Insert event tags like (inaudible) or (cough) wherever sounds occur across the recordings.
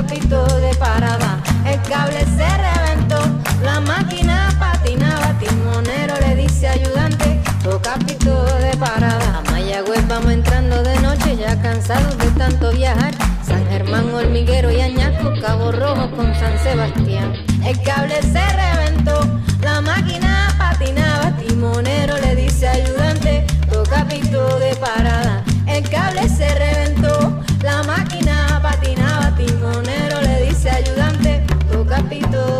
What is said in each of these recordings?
trapito de parada, el cable se reventó, la máquina patinaba, timonero le dice ayudante, toca pito de parada. A Mayagüez vamos entrando de noche, ya cansados de tanto viajar. San Germán, Hormiguero y Añasco, Cabo Rojo con San Sebastián. El cable se reventó, la máquina patinaba, timonero le dice ayudante, toca pito de parada. El cable se reventó. papito.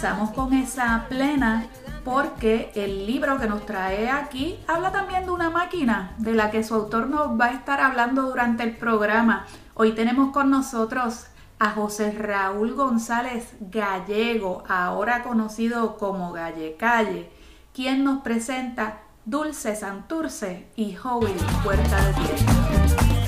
comenzamos con esa plena porque el libro que nos trae aquí habla también de una máquina de la que su autor nos va a estar hablando durante el programa. Hoy tenemos con nosotros a José Raúl González Gallego, ahora conocido como Galle Calle, quien nos presenta Dulce Santurce y Howie Puerta de Tierra.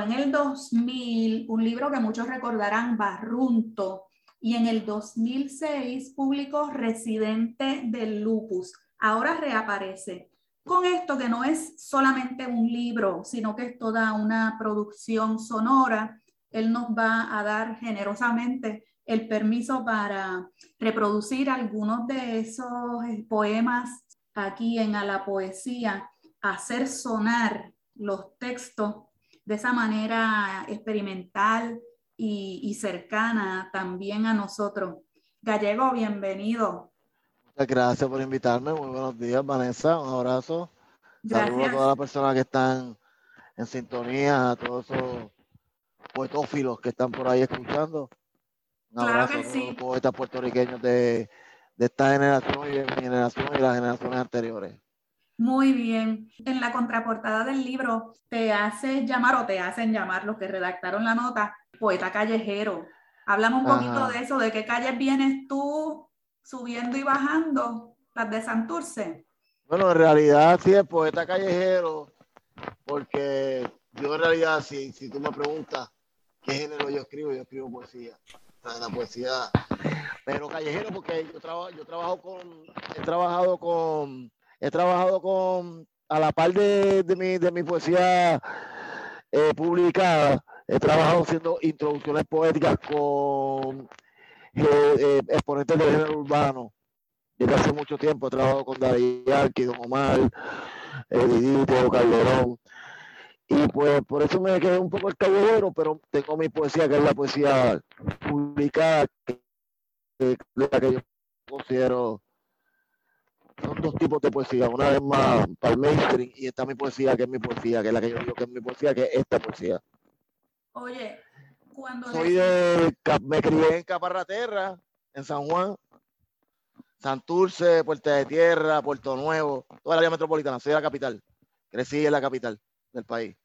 En el 2000 un libro que muchos recordarán, Barrunto, y en el 2006 publicó Residente del Lupus. Ahora reaparece con esto que no es solamente un libro, sino que es toda una producción sonora. Él nos va a dar generosamente el permiso para reproducir algunos de esos eh, poemas aquí en A la Poesía, hacer sonar los textos de esa manera experimental y, cercana también a nosotros. Gallego, bienvenido. Muchas gracias por invitarme. Muy buenos días, Vanessa. Un abrazo. Saludos a todas las personas que están en sintonía, a todos esos poetófilos que están por ahí escuchando. Un abrazo a todos los poetas puertorriqueños de, de esta generación y de mi generación y las generaciones anteriores. Muy bien. En la contraportada del libro te hace llamar o te hacen llamar los que redactaron la nota poeta callejero. Hablamos un poquito de eso, de qué calles vienes tú subiendo y bajando, las de Santurce. Bueno, en realidad sí es poeta callejero, porque yo en realidad, si, si tú me preguntas qué género yo escribo, yo escribo poesía. la poesía, pero callejero porque yo trabajo, yo trabajo con, he trabajado con he trabajado con, a la par de, mi, de mi poesía eh, publicada, he trabajado haciendo introducciones poéticas con eh, eh, exponentes del género urbano. Desde hace mucho tiempo he trabajado con David Arqui, Don Omar, Edith, Calderón. Y pues por eso me quedé un poco el callejero, pero tengo mi poesía, que es la poesía publicada, que, que, que yo considero son dos tipos de poesía. Una es más para el mainstream y está mi poesía, que es mi poesía, que es la que yo digo que es mi poesía, que es esta poesía. Oye, cuando... Soy de... Me crié en Caparraterra, en San Juan, Santurce, Puerta de Tierra, Puerto Nuevo, toda la área metropolitana. Soy de la capital. Crecí en la capital del país.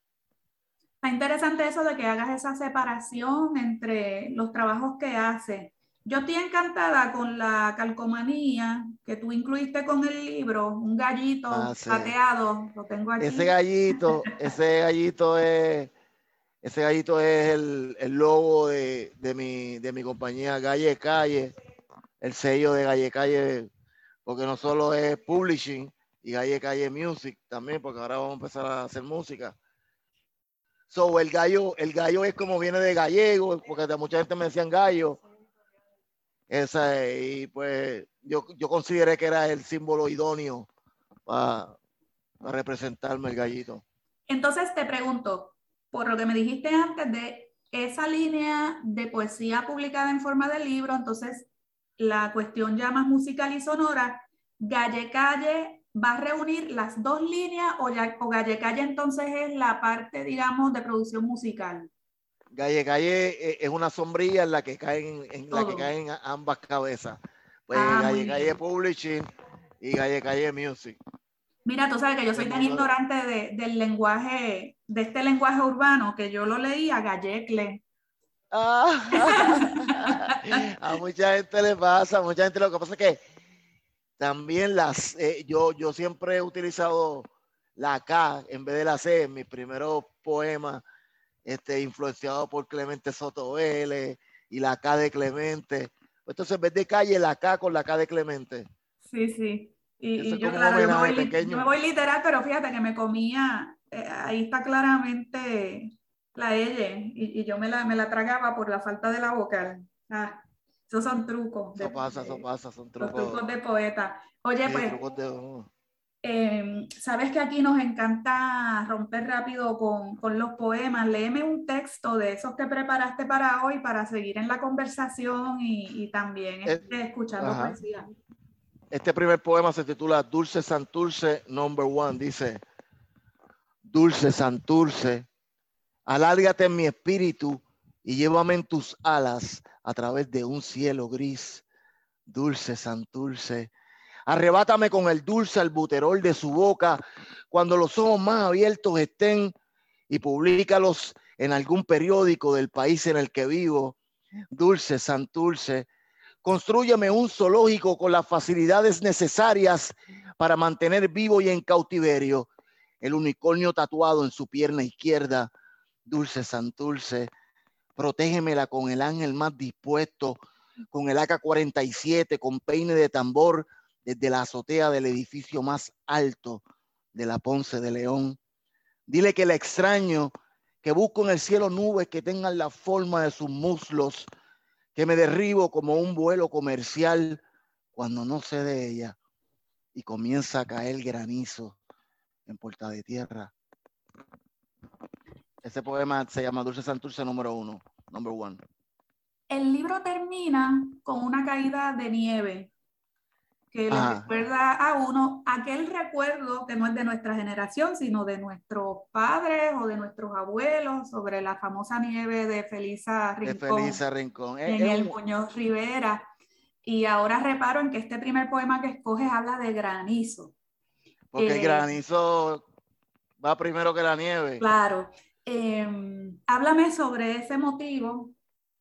Está interesante eso de que hagas esa separación entre los trabajos que haces yo estoy encantada con la calcomanía que tú incluiste con el libro, un gallito ah, pateado, lo tengo aquí. Ese gallito, ese gallito es, ese gallito es el, el logo de, de, mi, de mi compañía Galle Calle, el sello de Galle Calle, porque no solo es publishing y Galle Calle Music también, porque ahora vamos a empezar a hacer música. So, el gallo, el gallo es como viene de gallego, porque mucha gente me decían gallo esa, y pues yo, yo consideré que era el símbolo idóneo para, representarme el gallito. Entonces te pregunto, por lo que me dijiste antes de esa línea de poesía publicada en forma de libro, entonces la cuestión ya más musical y sonora, Galle Calle va a reunir las dos líneas o, ya, o Galle Calle entonces es la parte, digamos, de producción musical. Galle Calle eh, es una sombrilla en la que caen, en la que caen ambas cabezas. Pues ah, Galle Calle Publishing y Galle Calle Music. Mira, tú sabes que yo soy tan ignorante del lenguaje, de este lenguaje urbano, que yo lo leí a gallecle. Ah, (laughs) a mucha gente le pasa, a mucha gente lo que pasa es que también las, eh, yo, yo siempre he utilizado la K en vez de la C en mis primeros poemas este, influenciado por Clemente Soto Vélez y la K de Clemente. Entonces, en vez de calle, la K con la K de Clemente. Sí, sí. Y, yo, claro, yo me, voy, literal, pero fíjate que me comía, eh, ahí está claramente la L, y, yo me la, me la tragaba por la falta de la vocal. Ah, esos son trucos. Eso pasa, eso pasa, son trucos. trucos de poeta. Oye, pues. Em, sabes que aquí nos encanta romper rápido con, con, los poemas. Léeme un texto de esos que preparaste para hoy para seguir en la conversación y, y también este, escuchando poesía. Este primer poema se titula Dulce Santurce, number one. Dice, Dulce Santurce, alárgate en mi espíritu y llévame en tus alas a través de un cielo gris. Dulce Santurce, Arrebátame con el dulce albuterol de su boca cuando los ojos más abiertos estén y públicalos en algún periódico del país en el que vivo. Dulce, Santurce, construyeme un zoológico con las facilidades necesarias para mantener vivo y en cautiverio el unicornio tatuado en su pierna izquierda. Dulce Santurce, protégemela con el ángel más dispuesto, con el AK-47, con peine de tambor desde la azotea del edificio más alto de la Ponce de León. Dile que la extraño, que busco en el cielo nubes que tengan la forma de sus muslos, que me derribo como un vuelo comercial cuando no sé de ella y comienza a caer granizo en Puerta de Tierra. Ese poema se llama Dulce Santurce número uno, number one. El libro termina con una caída de nieve que le recuerda a uno aquel recuerdo que no es de nuestra generación, sino de nuestros padres o de nuestros abuelos sobre la famosa nieve de Felisa Rincón, de Rincón. en el Muñoz Rivera. Y ahora reparo en que este primer poema que escoges habla de granizo. Porque el eh, granizo va primero que la nieve. Claro. Em, háblame sobre ese motivo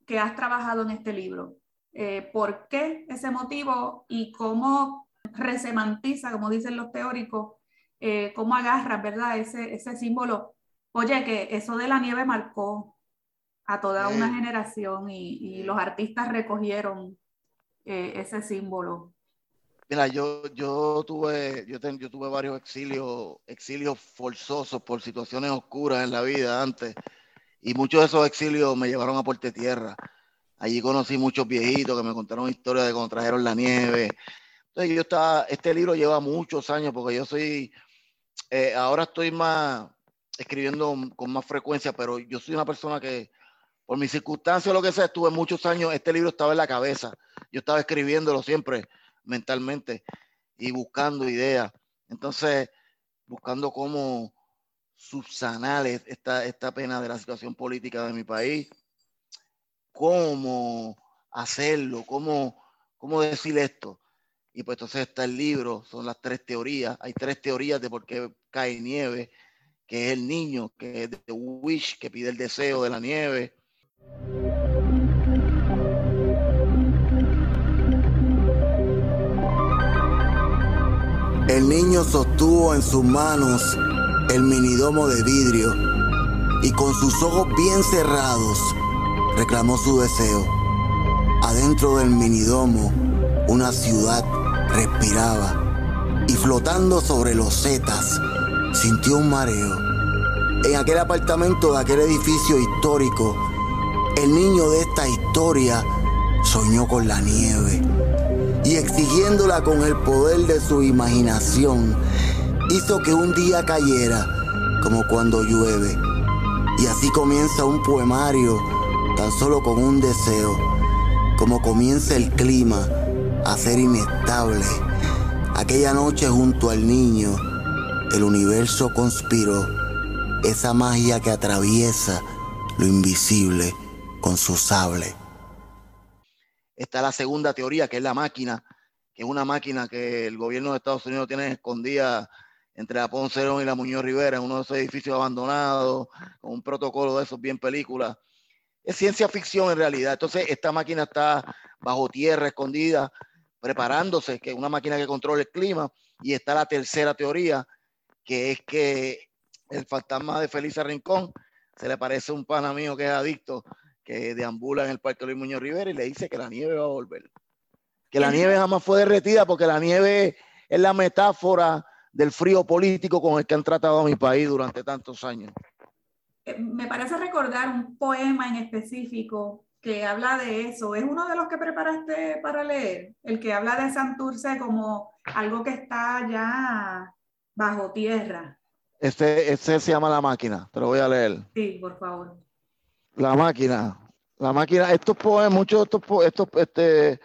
que has trabajado en este libro. Eh, ¿Por qué ese motivo y cómo resemantiza, como dicen los teóricos, eh, cómo agarras, ¿verdad? Ese, ese símbolo. Oye, que eso de la nieve marcó a toda una generación y, los artistas recogieron eh, ese símbolo. Mira, yo, yo tuve, yo, yo tuve varios exilios, exilios forzosos por situaciones oscuras en la vida antes, y muchos de esos exilios me llevaron a Puerto Tierra. Allí conocí muchos viejitos que me contaron historias de cómo trajeron la nieve. Entonces yo estaba, este libro lleva muchos años porque yo soy, eh, ahora estoy más escribiendo con más frecuencia, pero yo soy una persona que por mis circunstancias o lo que sea, estuve muchos años, este libro estaba en la cabeza. Yo estaba escribiéndolo siempre mentalmente y buscando ideas. Entonces, buscando cómo subsanar esta, esta pena de la situación política de mi país, cómo hacerlo, cómo, cómo decir esto. Y pues entonces está el libro, son las tres teorías. Hay tres teorías de por qué cae nieve, que es el niño, que es de Wish, que pide el deseo de la nieve. El niño sostuvo en sus manos el minidomo de vidrio y con sus ojos bien cerrados reclamó su deseo. Adentro del minidomo una ciudad respiraba y flotando sobre los setas sintió un mareo. En aquel apartamento de aquel edificio histórico, el niño de esta historia soñó con la nieve y exigiéndola con el poder de su imaginación, hizo que un día cayera como cuando llueve. Y así comienza un poemario tan solo con un deseo, como comienza el clima a ser inestable. Aquella noche junto al niño, el universo conspiró, esa magia que atraviesa lo invisible con su sable. Está la segunda teoría, que es la máquina, que es una máquina que el gobierno de Estados Unidos tiene escondida entre la Ponce y la Muñoz Rivera, en uno de esos edificios abandonados, con un protocolo de esos bien películas. Es ciencia ficción en realidad. Entonces, esta máquina está bajo tierra, escondida, preparándose, que es una máquina que controla el clima. Y está la tercera teoría, que es que el fantasma de Felisa Rincón se le parece a un pana mío que es adicto que deambula en el Parque Luis Muñoz Rivera y le dice que la nieve va a volver. Que la nieve jamás fue derretida porque la nieve es la metáfora del frío político con el que han tratado a mi país durante tantos años. Eh, me parece recordar un poema en específico que habla de eso. ¿Es uno de los que preparaste para leer? El que habla de Santurce como algo que está ya bajo tierra. Este, este se llama La Máquina, te lo voy a leer. Sí, por favor. La máquina. La máquina, estos poemas, muchos de estos, estos, este,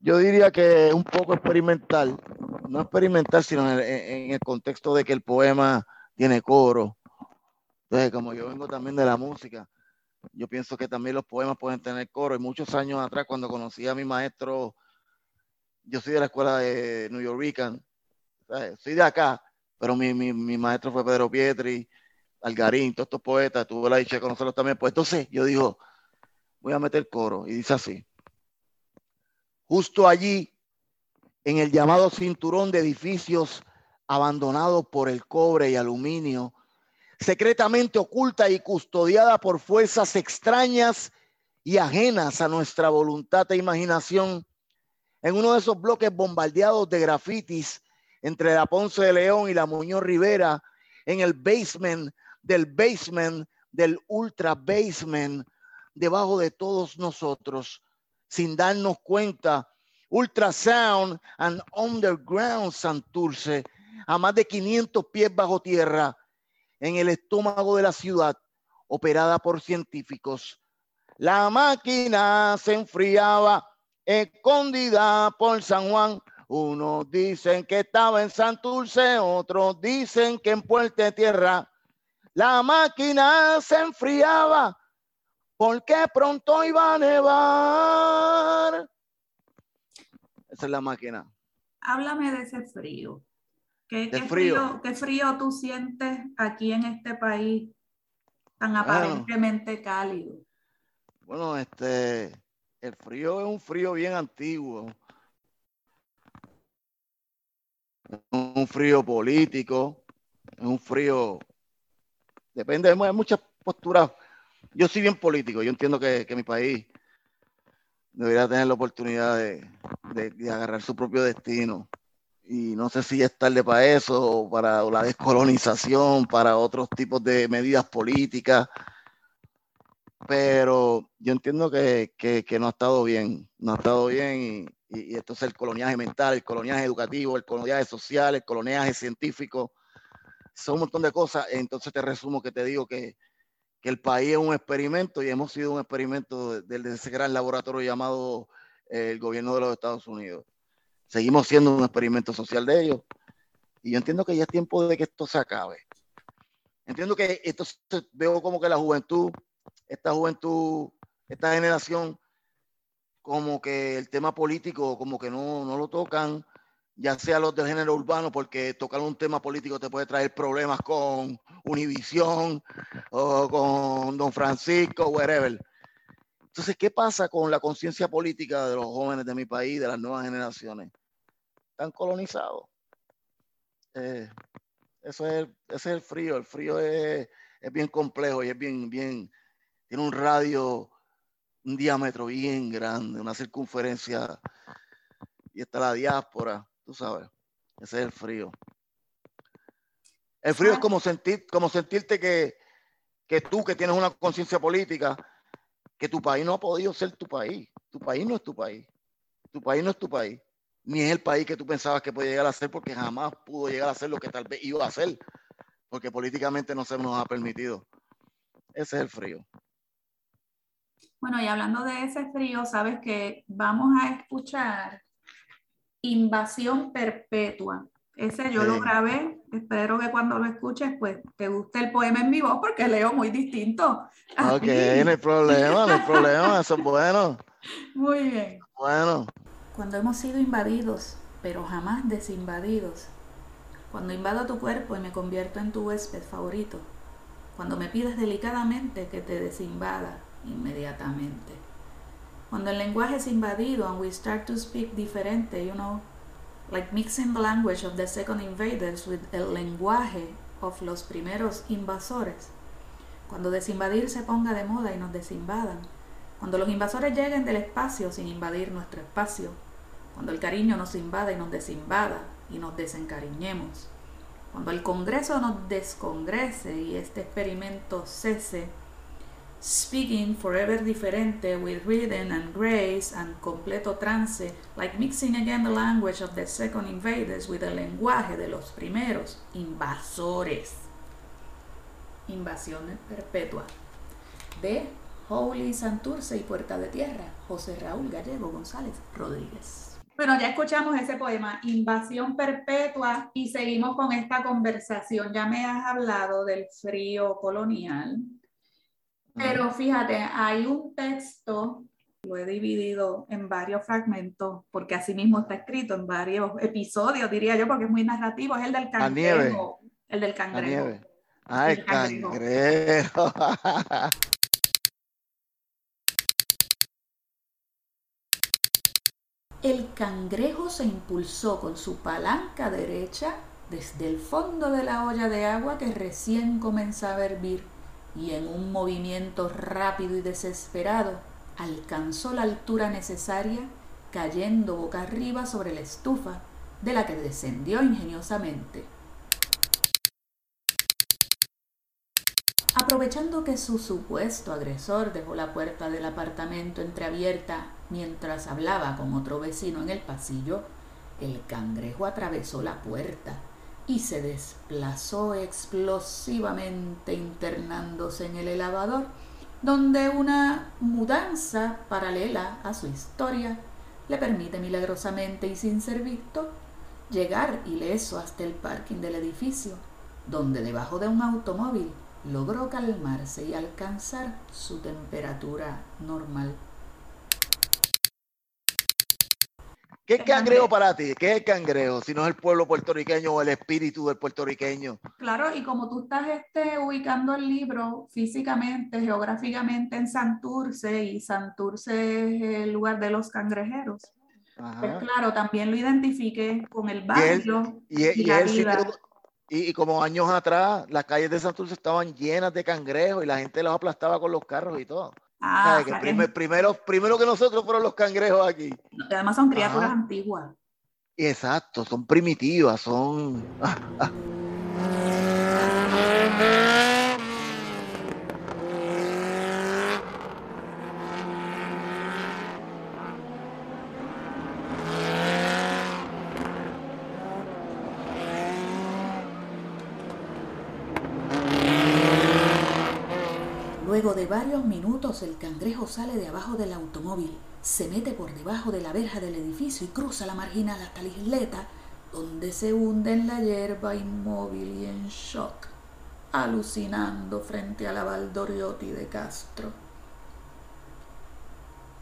yo diría que es un poco experimental. No experimental, sino en el, contexto de que el poema tiene coro. Entonces, como yo vengo también de la música, yo pienso que también los poemas pueden tener coro. Y muchos años atrás, cuando conocí a mi maestro, yo soy de la escuela de New York, soy de acá, pero mi, mi, mi maestro fue Pedro Pietri, Algarín, todos estos poetas, tuve la dicha de conocerlos también. Pues entonces yo digo, voy a meter coro. Y dice así. Justo allí, en el llamado cinturón de edificios abandonados por el cobre y aluminio, secretamente oculta y custodiada por fuerzas extrañas y ajenas a nuestra voluntad e imaginación, en uno de esos bloques bombardeados de grafitis entre la Ponce de León y la Muñoz Rivera, en el basement del basement del ultra basement, debajo de todos nosotros, sin darnos cuenta, Ultrasound and Underground Santurce, a más de 500 pies bajo tierra, en el estómago de la ciudad, operada por científicos. La máquina se enfriaba, escondida por San Juan. Unos dicen que estaba en Santurce, otros dicen que en Puerto Tierra. La máquina se enfriaba porque pronto iba a nevar. Esa es la máquina. Háblame de ese frío. ¿Qué, frío. ¿Qué frío tú sientes aquí en este país tan aparentemente cálido? Bueno, este, el frío es un frío bien antiguo. Un frío político, es un frío, depende de muchas posturas. Yo soy bien político, yo entiendo que, mi país debería tener la oportunidad de, de agarrar su propio destino y no sé si es tarde para eso, para la descolonización, para otros tipos de medidas políticas, pero yo entiendo que, no ha estado bien, no ha estado bien y, y, esto es el coloniaje mental, el coloniaje educativo, el coloniaje social, el coloniaje científico, son un montón de cosas, entonces te resumo que te digo que, el país es un experimento y hemos sido un experimento de ese gran laboratorio llamado eh, el gobierno de los Estados Unidos seguimos siendo un experimento social de ellos. Y yo entiendo que ya es tiempo de que esto se acabe. Entiendo que esto veo como que la juventud, esta juventud, esta generación, como que el tema político, como que no, no lo tocan, ya sea los del género urbano, porque tocar un tema político te puede traer problemas con Univisión o con Don Francisco, whatever. Entonces, ¿qué pasa con la conciencia política de los jóvenes de mi país, de las nuevas generaciones? Están colonizados. Eh, eso es, ese es el frío. El frío es, bien complejo y es bien, bien, tiene un radio, un diámetro bien grande, una circunferencia. Y está la diáspora, tú sabes. Ese es el frío. El frío es como sentir, como sentirte que, que tú que tienes una conciencia política, que tu país no ha podido ser tu país. Tu país no es tu país. Tu país no es tu país. Ni es el país que tú pensabas que podía llegar a ser porque jamás pudo llegar a ser lo que tal vez iba a ser. Porque políticamente no se nos ha permitido. Ese es el frío. Bueno, y hablando de ese frío, sabes que vamos a escuchar Invasión Perpetua ese yo lo grabé. Espero que cuando lo escuches, pues te guste el poema en mi voz porque leo muy distinto. Ok, (laughs) no hay problema, no hay problema, eso es bueno. Muy bien. Bueno. Cuando hemos sido invadidos, pero jamás desinvadidos. Cuando invado tu cuerpo y me convierto en tu huésped favorito. Cuando me pides delicadamente que te desinvada inmediatamente. Cuando el lenguaje es invadido and we start to speak diferente, you know, like mixing the language of the second invaders with el lenguaje of los primeros invasores. Cuando desinvadir se ponga de moda y nos desinvadan. Cuando los invasores lleguen del espacio sin invadir nuestro espacio. Cuando el cariño nos invada y nos desinvada y nos desencariñemos. Cuando el Congreso nos descongrese y este experimento cese speaking forever diferente with rhythm and grace and completo trance, like mixing again the language of the second invaders with el lenguaje de los primeros invasores. Invasión perpetua. De Holy Santurce y Puerta de Tierra, José Raúl Gallego González Rodríguez. Bueno, ya escuchamos ese poema, Invasión Perpetua, y seguimos con esta conversación. Ya me has hablado del frío colonial, pero fíjate, hay un texto, lo he dividido en varios fragmentos, porque así mismo está escrito en varios episodios, diría yo, porque es muy narrativo, es el del cangrejo. El del cangrejo. Ah, el, cangrejo. (laughs) El cangrejo se impulsó con su palanca derecha desde el fondo de la olla de agua que recién comenzaba a hervir y en un movimiento rápido y desesperado alcanzó la altura necesaria cayendo boca arriba sobre la estufa de la que descendió ingeniosamente. Aprovechando que su supuesto agresor dejó la puerta del apartamento entreabierta mientras hablaba con otro vecino en el pasillo, el cangrejo atravesó la puerta y se desplazó explosivamente internándose en el elevador, donde una mudanza paralela a su historia le permite milagrosamente y sin ser visto llegar ileso hasta el parking del edificio, donde debajo de un automóvil logró calmarse y alcanzar su temperatura normal. ¿Qué es cangrejo para ti? ¿Qué es el cangrejo? Si no es el pueblo puertorriqueño o el espíritu del puertorriqueño. Claro, y como tú estás este, ubicando el libro físicamente, geográficamente en Santurce, y Santurce es el lugar de los cangrejeros. Pues claro, también lo identifique con el barrio y, y, la vida. Y, como años atrás, las calles de Santurce estaban llenas de cangrejos y la gente los aplastaba con los carros y todo. Ah, que primero, primero que nosotros fueron los cangrejos aquí. Además son criaturas antiguas. Exacto, son primitivas, son... Ah, ah. Luego de el cangrejo sale de abajo del automóvil, se mete por debajo de la verja del edificio y cruza la marginal hasta la isleta, donde se hunde en la hierba inmóvil y en shock, alucinando frente a la Valdoriotti de Castro.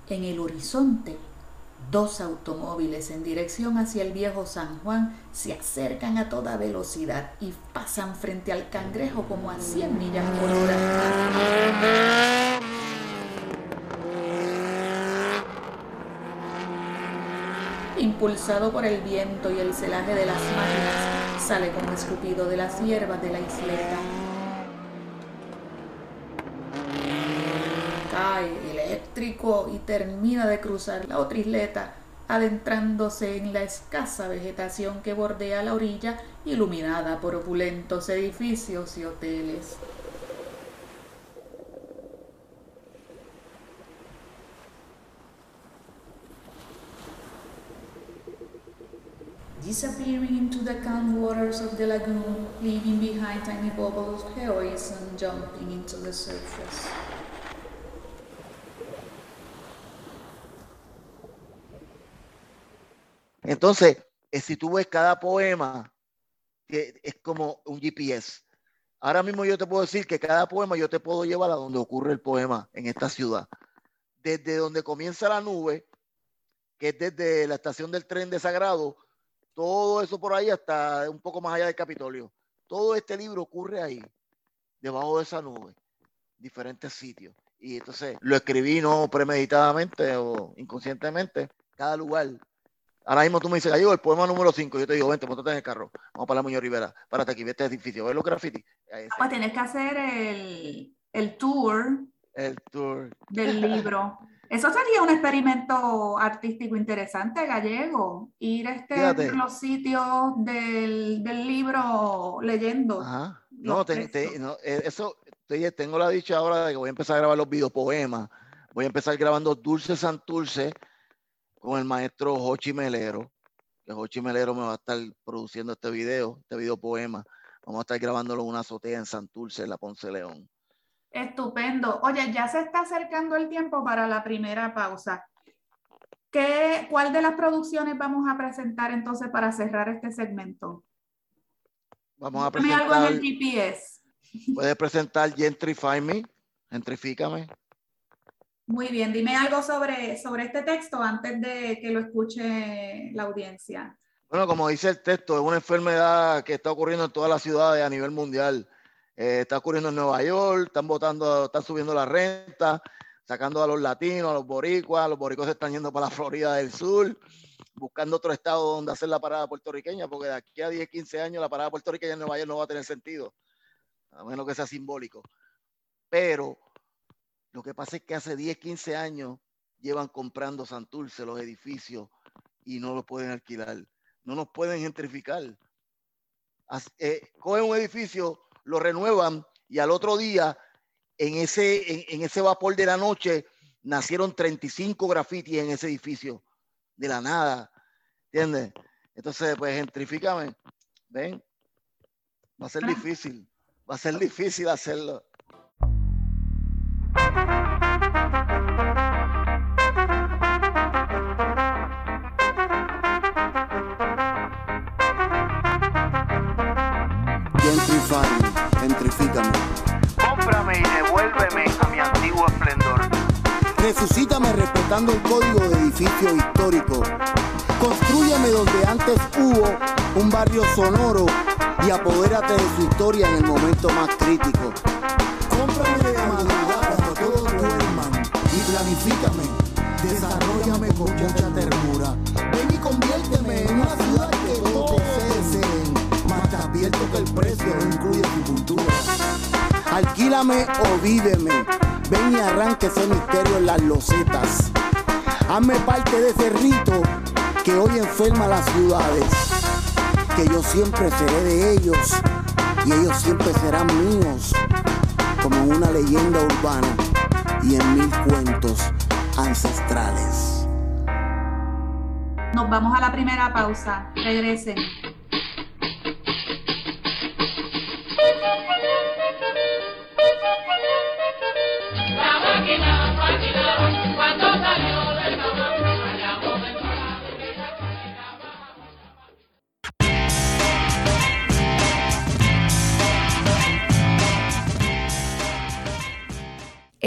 En el horizonte Dos automóviles en dirección hacia el viejo San Juan se acercan a toda velocidad y pasan frente al cangrejo como a 100 millas por hora. Impulsado por el viento y el celaje de las máquinas, sale como escupido de las hierbas de la isleta. Cae eléctrico y termina de cruzar la otra isleta, adentrándose en la escasa vegetación que bordea la orilla, iluminada por opulentos edificios y hoteles. Disappearing into the calm waters of the lagoon, leaving behind tiny bubbles, heroism jumping into the surface. Entonces, eh, si tú ves cada poema, es como un GPS. Ahora mismo yo te puedo decir que cada poema yo te puedo llevar a donde ocurre el poema en esta ciudad. Desde donde comienza la nube, que es desde la estación del tren de Sagrado, todo eso por ahí hasta un poco más allá del Capitolio. Todo este libro ocurre ahí, debajo de esa nube, diferentes sitios. Y entonces lo escribí no premeditadamente o inconscientemente, cada lugar Ahora mismo tú me dices, llegó el poema número 5. Yo te digo, vente, montate en el carro. Vamos para la Muñoz Rivera. Párate aquí, vete este edificio. ¿Ves los grafitis? Pues tienes que hacer el, el tour. El tour. Del libro. Eso sería un experimento artístico interesante, gallego. Ir este, a los sitios del, del libro leyendo. Ajá. No, te, no, eh, eso, tengo la dicha ahora de que voy a empezar a grabar los videopoemas. Voy a empezar grabando Dulce Santurce con el maestro Jochi Melero, que Jochi Melero me va a estar produciendo este video, este video poema. Vamos a estar grabándolo en una azotea en Santurce, en la Ponce León. Estupendo. Oye, ya se está acercando el tiempo para la primera pausa. ¿Qué, ¿Cuál de las producciones vamos a presentar entonces para cerrar este segmento? Vamos a presentar. algo en el GPS. Puedes presentar Gentrify Me, Gentrifícame. Muy bien, dime algo sobre, sobre este texto antes de que lo escuche la audiencia. Bueno, como dice el texto, es una enfermedad que está ocurriendo en todas las ciudades a nivel mundial. Eh, está ocurriendo en Nueva York, están votando, están subiendo la renta, sacando a los latinos, a los boricuas, los boricuas se están yendo para la Florida del Sur, buscando otro estado donde hacer la parada puertorriqueña, porque de aquí a 10, 15 años la parada puertorriqueña en Nueva York no va a tener sentido, a menos que sea simbólico. Pero lo que pasa es que hace 10, 15 años llevan comprando Santurce los edificios y no los pueden alquilar, no nos pueden gentrificar. Eh, cogen un edificio, lo renuevan y al otro día, en ese, en, ese vapor de la noche, nacieron 35 grafitis en ese edificio, de la nada, ¿entiendes? Entonces, pues gentrifícame, ¿ven? Va a ser difícil, va a ser difícil hacerlo. Gentrifícame. Cómprame y devuélveme a mi antiguo esplendor. Resucítame respetando el código de edificio histórico. Construyame donde antes hubo un barrio sonoro y apodérate de su historia en el momento más crítico. Cómprame de madrugada cuando todos duerman y planifícame. Desarrollame con mucha ternura. Advierto que el precio no incluye tu cultura. Alquílame o víveme. Ven y arranque ese misterio en las losetas. Hazme parte de ese rito que hoy enferma las ciudades. Que yo siempre seré de ellos y ellos siempre serán míos. Como una leyenda urbana y en mil cuentos ancestrales. Nos vamos a la primera pausa. Regresen.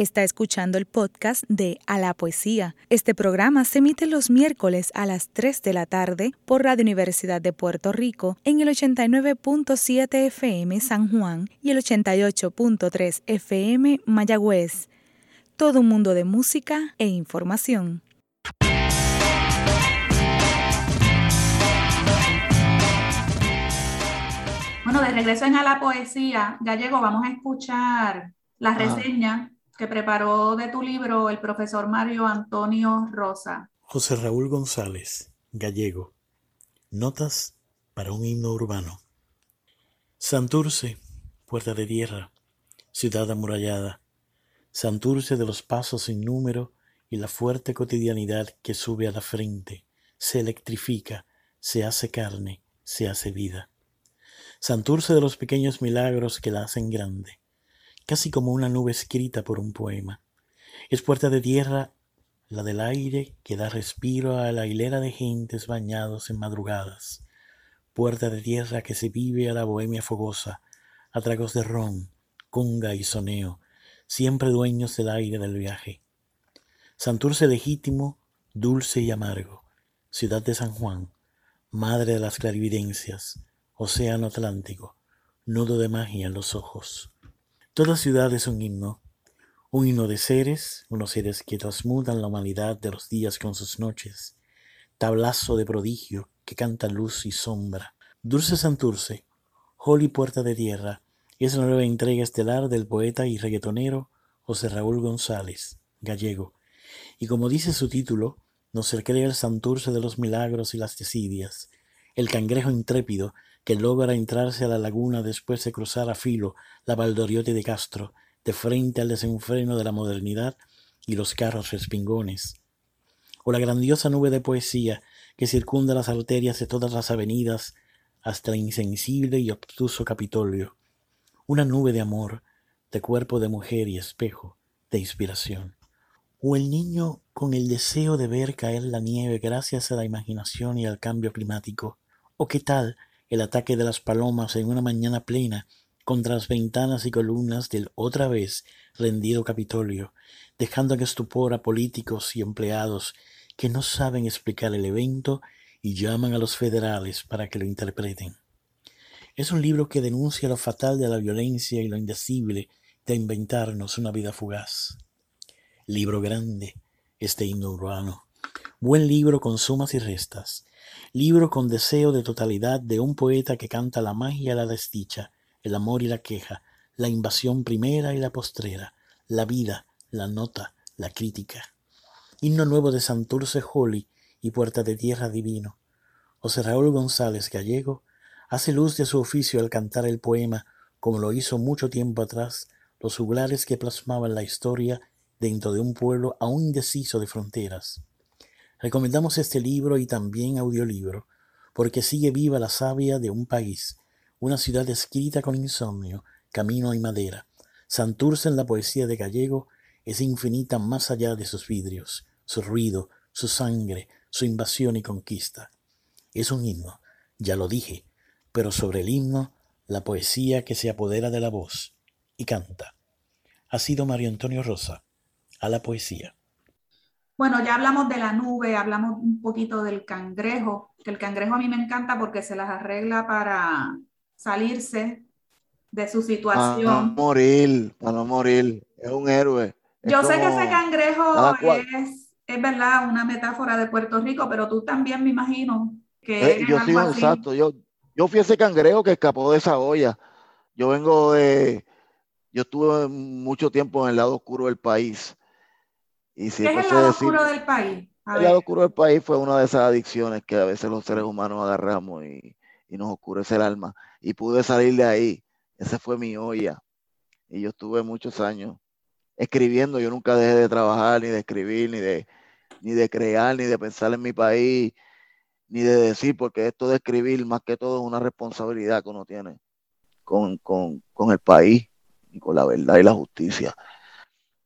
Está escuchando el podcast de A la Poesía. Este programa se emite los miércoles a las 3 de la tarde por Radio Universidad de Puerto Rico en el 89.7 FM San Juan y el 88.3 FM Mayagüez. Todo un mundo de música e información. Bueno, de regreso en A la Poesía, Gallego, vamos a escuchar la ah. reseña que preparó de tu libro el profesor Mario Antonio Rosa. José Raúl González, gallego. Notas para un himno urbano. Santurce, puerta de tierra, ciudad amurallada. Santurce de los pasos sin número y la fuerte cotidianidad que sube a la frente, se electrifica, se hace carne, se hace vida. Santurce de los pequeños milagros que la hacen grande casi como una nube escrita por un poema. Es puerta de tierra la del aire que da respiro a la hilera de gentes bañados en madrugadas. Puerta de tierra que se vive a la bohemia fogosa, a tragos de ron, conga y soneo, siempre dueños del aire del viaje. Santurce legítimo, dulce y amargo, ciudad de San Juan, madre de las clarividencias, océano Atlántico, nudo de magia en los ojos. Toda ciudad es un himno, un himno de seres, unos seres que transmutan la humanidad de los días con sus noches, tablazo de prodigio que canta luz y sombra. Dulce Santurce, Holy Puerta de Tierra, es la nueva entrega estelar del poeta y reggaetonero José Raúl González, gallego, y como dice su título, nos recrea el Santurce de los milagros y las desidias, el cangrejo intrépido que logra entrarse a la laguna después de cruzar a filo la Valdoriote de Castro, de frente al desenfreno de la modernidad y los carros respingones, o la grandiosa nube de poesía que circunda las arterias de todas las avenidas hasta el insensible y obtuso Capitolio, una nube de amor, de cuerpo de mujer y espejo, de inspiración. O el niño con el deseo de ver caer la nieve gracias a la imaginación y al cambio climático, o qué tal el ataque de las palomas en una mañana plena contra las ventanas y columnas del otra vez rendido Capitolio, dejando en estupor a políticos y empleados que no saben explicar el evento y llaman a los federales para que lo interpreten. Es un libro que denuncia lo fatal de la violencia y lo indecible de inventarnos una vida fugaz. Libro grande, este himno urbano. Buen libro con sumas y restas. Libro con deseo de totalidad de un poeta que canta la magia la desdicha, el amor y la queja, la invasión primera y la postrera, la vida, la nota, la crítica. Himno nuevo de Santurce Holly y Puerta de Tierra Divino. José Raúl González Gallego hace luz de su oficio al cantar el poema, como lo hizo mucho tiempo atrás, los juglares que plasmaban la historia dentro de un pueblo aún indeciso de fronteras. Recomendamos este libro y también audiolibro, porque sigue viva la savia de un país, una ciudad escrita con insomnio, camino y madera. Santurce en la poesía de Gallego es infinita más allá de sus vidrios, su ruido, su sangre, su invasión y conquista. Es un himno, ya lo dije, pero sobre el himno, la poesía que se apodera de la voz y canta. Ha sido Mario Antonio Rosa, a la poesía. Bueno, ya hablamos de la nube, hablamos un poquito del cangrejo, que el cangrejo a mí me encanta porque se las arregla para salirse de su situación. Para no morir, para no morir, es un héroe. Yo sé que ese cangrejo es, es verdad, una metáfora de Puerto Rico, pero tú también me imagino que... Eh, yo sí, exacto, yo, yo fui ese cangrejo que escapó de esa olla. Yo vengo de, yo estuve mucho tiempo en el lado oscuro del país ¿Qué es el lado oscuro del país? el lado oscuro del país fue una de esas adicciones que a veces los seres humanos agarramos y, nos oscurece el alma. Y pude salir de ahí. Esa fue mi olla. Y yo estuve muchos años escribiendo. Yo nunca dejé de trabajar, ni de escribir, ni de, ni de crear, ni de pensar en mi país, ni de decir, porque esto de escribir, más que todo, es una responsabilidad que uno tiene con, con el país y con la verdad y la justicia.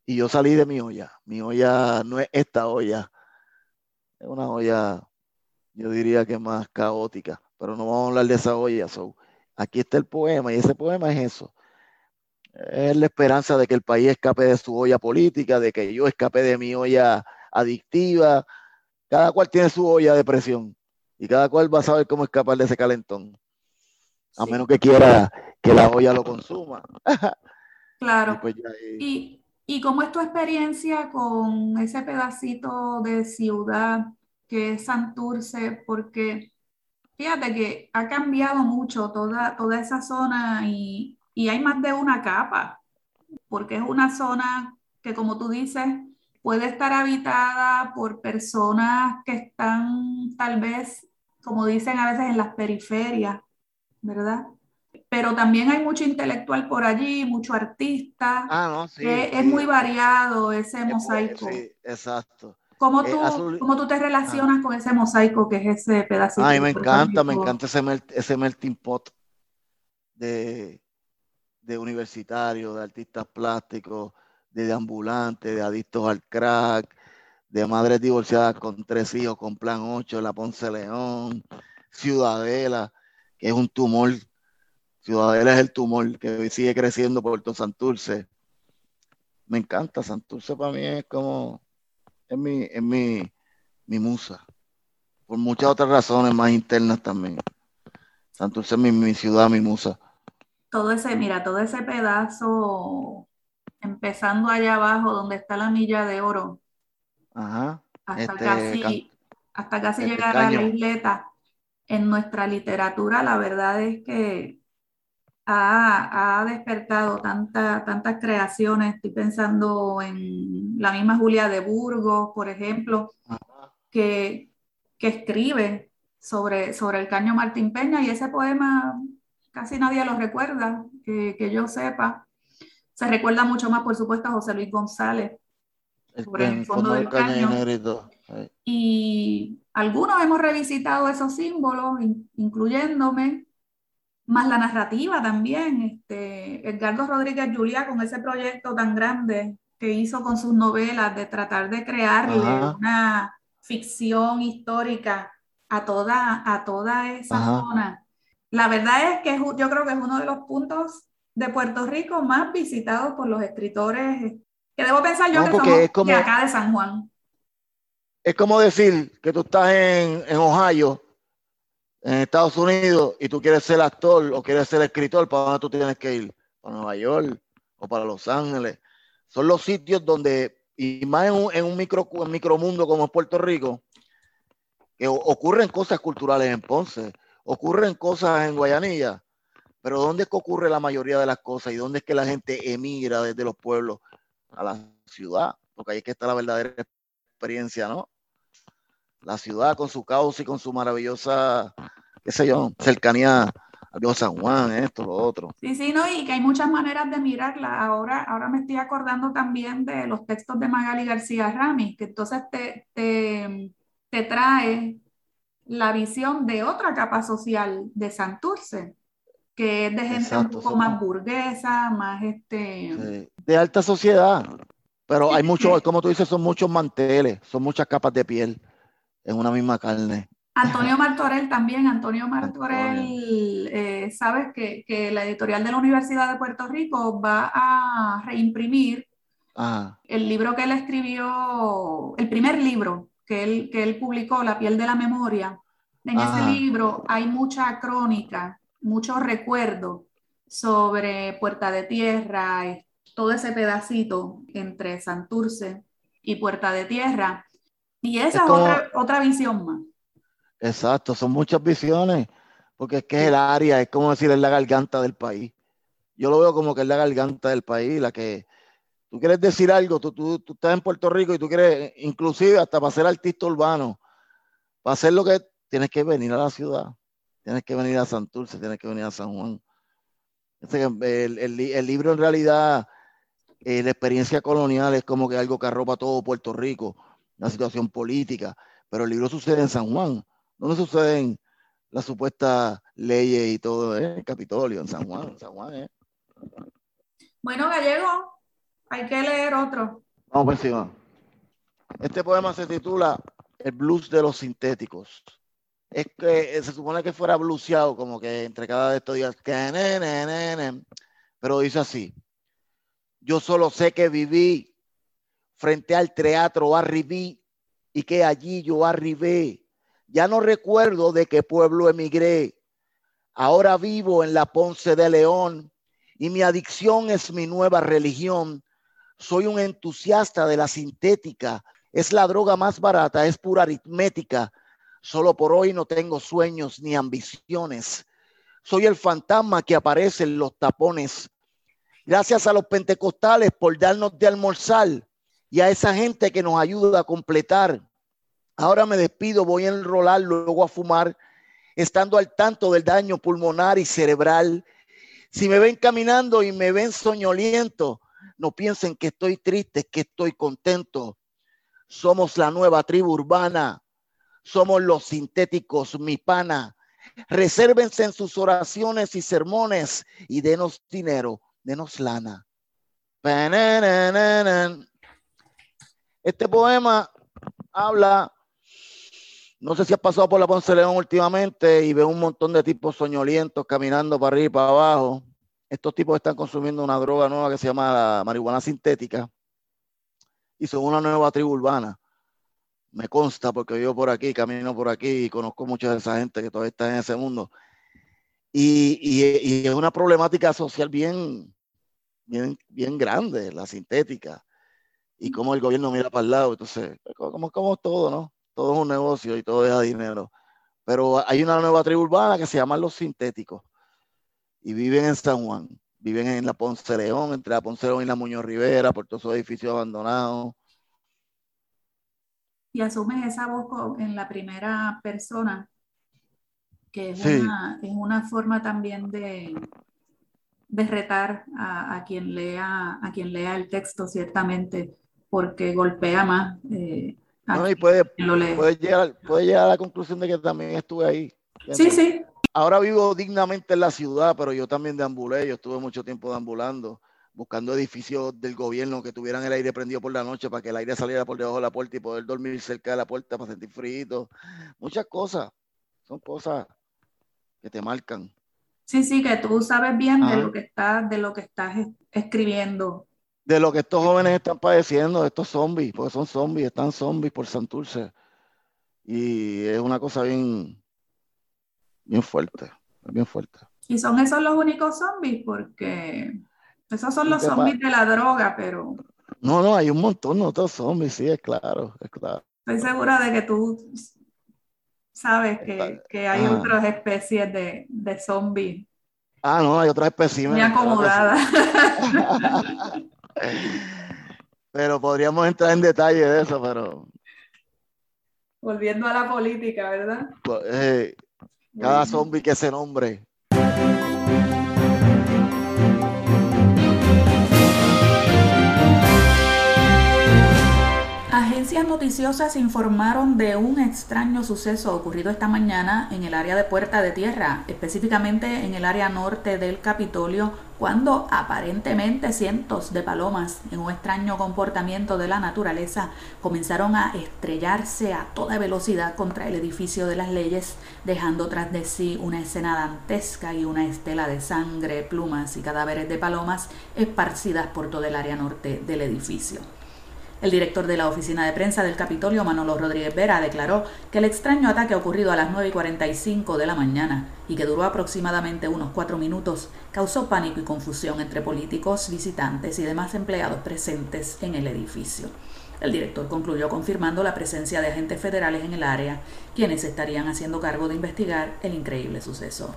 Y yo salí de mi olla. Mi olla no es esta olla. Es una olla, yo diría que más caótica. Pero no vamos a hablar de esa olla. aquí está el poema y ese poema es eso. Es la esperanza de que el país escape de su olla política, de que yo escape de mi olla adictiva. Cada cual tiene su olla de presión y cada cual va a saber cómo escapar de ese calentón. A menos que quiera que la olla lo consuma. (laughs) Claro. Pues y, ¿Y cómo es tu experiencia con ese pedacito de ciudad que es Santurce? Porque fíjate que ha cambiado mucho toda, toda esa zona y, y hay más de una capa, porque es una zona que, como tú dices, puede estar habitada por personas que están tal vez, como dicen a veces, en las periferias, ¿verdad? Pero también hay mucho intelectual por allí, mucho artista. Ah, no, sí, Es muy variado ese mosaico. Sí, exacto. ¿Cómo tú, ¿cómo tú te relacionas con ese mosaico que es ese pedacito? Ay, me encanta, me encanta ese, ese melting pot de, de universitarios, de artistas plásticos, de ambulantes, de adictos al crack, de madres divorciadas con tres hijos, con plan 8, la Ponce León, Ciudadela, que es un tumor Ciudadela es el tumor que sigue creciendo por todo Santurce. Me encanta, Santurce para mí es como, es mi, es mi, mi musa. Por muchas otras razones más internas también. Santurce es mi, ciudad, mi musa. Todo ese, mira, todo ese pedazo, empezando allá abajo donde está la milla de oro. Ajá. Hasta este, casi, hasta casi este llegar a la isleta. En nuestra literatura, la verdad es que ha, despertado tanta, tantas creaciones. Estoy pensando en la misma Julia de Burgos, por ejemplo, que, que escribe sobre, sobre el caño Martín Peña y ese poema casi nadie lo recuerda, que, que yo sepa. Se recuerda mucho más, por supuesto, a José Luis González sobre el fondo del caño. Y algunos hemos revisitado esos símbolos, incluyéndome, más la narrativa también. Este, Edgardo Rodríguez Julia con ese proyecto tan grande que hizo con sus novelas de tratar de crearle una ficción histórica a toda, a toda esa zona. La verdad es que yo creo que es uno de los puntos de Puerto Rico más visitados por los escritores, que debo pensar yo que somos como, de acá de San Juan. Es como decir que tú estás en, en Ohio en Estados Unidos y tú quieres ser actor o quieres ser escritor, ¿para dónde tú tienes que ir? ¿Para Nueva York o para Los Ángeles? Son los sitios donde y más en un, en un micro, en micromundo como es Puerto Rico, que ocurren cosas culturales en Ponce, ocurren cosas en Guayanilla, pero ¿dónde es que ocurre la mayoría de las cosas y dónde es que la gente emigra desde los pueblos a la ciudad? Porque ahí es que está la verdadera experiencia, ¿no? La ciudad con su caos y con su maravillosa, qué sé yo, cercanía a San Juan, esto, lo otro. Sí, sí, no, y que hay muchas maneras de mirarla. Ahora, ahora me estoy acordando también de los textos de Magali García Rami, que entonces te, te, te trae la visión de otra capa social de Santurce, que es de gente un poco más burguesa, más este... De alta sociedad, pero hay muchos, como tú dices, son muchos manteles, son muchas capas de piel en una misma carne. Antonio (laughs) Martorell también, Antonio Martorell, eh, sabes que, que, la editorial de la Universidad de Puerto Rico va a reimprimir el libro que él escribió, el primer libro que él, que él publicó, La piel de la memoria. En ese libro hay mucha crónica, mucho recuerdo sobre Puerta de Tierra, todo ese pedacito entre Santurce y Puerta de Tierra. Y esa es, otra, otra visión más. Exacto, son muchas visiones, porque es que es el área, es como decir, es la garganta del país. Yo lo veo como que es la garganta del país, la que tú quieres decir algo, tú, tú, tú, estás en Puerto Rico y tú quieres, inclusive hasta para ser artista urbano, para hacer lo que tienes que venir a la ciudad, tienes que venir a Santurce, tienes que venir a San Juan. El, el, el libro en realidad, eh, la experiencia colonial es como que algo que arropa todo Puerto Rico, una situación política, pero el libro sucede en San Juan, donde suceden las supuestas leyes y todo, ¿eh? Capitolio, en San Juan, San Juan, ¿eh? Bueno, Gallego, hay que leer otro. Vamos por encima. Este poema se titula El blues de los sintéticos. Es que eh, se supone que fuera bluseado, como que entre cada de estos días, pero dice así. Yo solo sé que viví frente al teatro arribí y que allí yo arribé. Ya no recuerdo de qué pueblo emigré. Ahora vivo en la Ponce de León y mi adicción es mi nueva religión soy un entusiasta de la sintética. Es la droga más barata, es pura aritmética. Solo por hoy no tengo sueños ni ambiciones. Soy el fantasma que aparece en los tapones. Gracias a los pentecostales por darnos de almorzar y a esa gente que nos ayuda a completar. Ahora me despido, voy a enrolar, luego a fumar, estando al tanto del daño pulmonar y cerebral. Si me ven caminando y me ven soñoliento, no piensen que estoy triste, que estoy contento. Somos la nueva tribu urbana. Somos los sintéticos, mi pana. Resérvense en sus oraciones y sermones y denos dinero, denos lana. Este poema habla, no sé si has pasado por la Ponce León últimamente y ve un montón de tipos soñolientos caminando para arriba y para abajo estos tipos están consumiendo una droga nueva que se llama la marihuana sintética y son una nueva tribu urbana. Me consta porque vivo por aquí, camino por aquí y conozco mucha de esa gente que todavía está en ese mundo. Y, es una problemática social bien, bien, bien grande, la sintética. Y cómo el gobierno mira para el lado. Entonces, como, como todo, ¿no? Todo es un negocio y todo deja dinero. Pero hay una nueva tribu urbana que se llama los sintéticos y viven en San Juan. Viven en la Ponce León, entre la Ponce León y la Muñoz Rivera, por todos esos edificios abandonados. Y asumes esa voz en la primera persona, que es, una, es una, forma también de, de retar a, quien lea, a quien lea el texto, ciertamente, porque golpea más. Eh, y puede, puede, llegar, puede llegar a la conclusión de que también estuve ahí. Sí, sí, ahora vivo dignamente en la ciudad, pero yo también deambulé, yo estuve mucho tiempo deambulando, buscando edificios del gobierno que tuvieran el aire prendido por la noche para que el aire saliera por debajo de la puerta y poder dormir cerca de la puerta para sentir frío. Muchas cosas, son cosas que te marcan. Sí, sí, que tú sabes bien de lo que estás, de lo que estás escribiendo. De lo que estos jóvenes están padeciendo, estos zombies, porque son zombies, están zombies por Santurce. Y es una cosa bien, bien fuerte, bien fuerte. ¿Y son esos los únicos zombies? Porque esos son los zombies de la droga, pero... No, no, hay un montón de otros zombies, sí, es claro, es claro. Estoy segura de que tú sabes que, que hay Ah. otras especies de, de zombies Ah, no, hay otras especies. muy acomodadas. (laughs) (laughs) Pero podríamos entrar en detalle de eso, pero Volviendo a la política, ¿verdad? pues, eh, cada zombie que se nombre. Agencias noticiosas informaron de un extraño suceso ocurrido esta mañana en el área de Puerta de Tierra, específicamente en el área norte del Capitolio, cuando aparentemente cientos de palomas, en un extraño comportamiento de la naturaleza, comenzaron a estrellarse a toda velocidad contra el edificio de las leyes, dejando tras de sí una escena dantesca y una estela de sangre, plumas y cadáveres de palomas esparcidas por todo el área norte del edificio. El director de la oficina de prensa del Capitolio, Manolo Rodríguez Vera, declaró que el extraño ataque ocurrido a las 9 y 45 de la mañana y que duró aproximadamente unos cuatro minutos causó pánico y confusión entre políticos, visitantes y demás empleados presentes en el edificio. El director concluyó confirmando la presencia de agentes federales en el área, quienes estarían haciendo cargo de investigar el increíble suceso.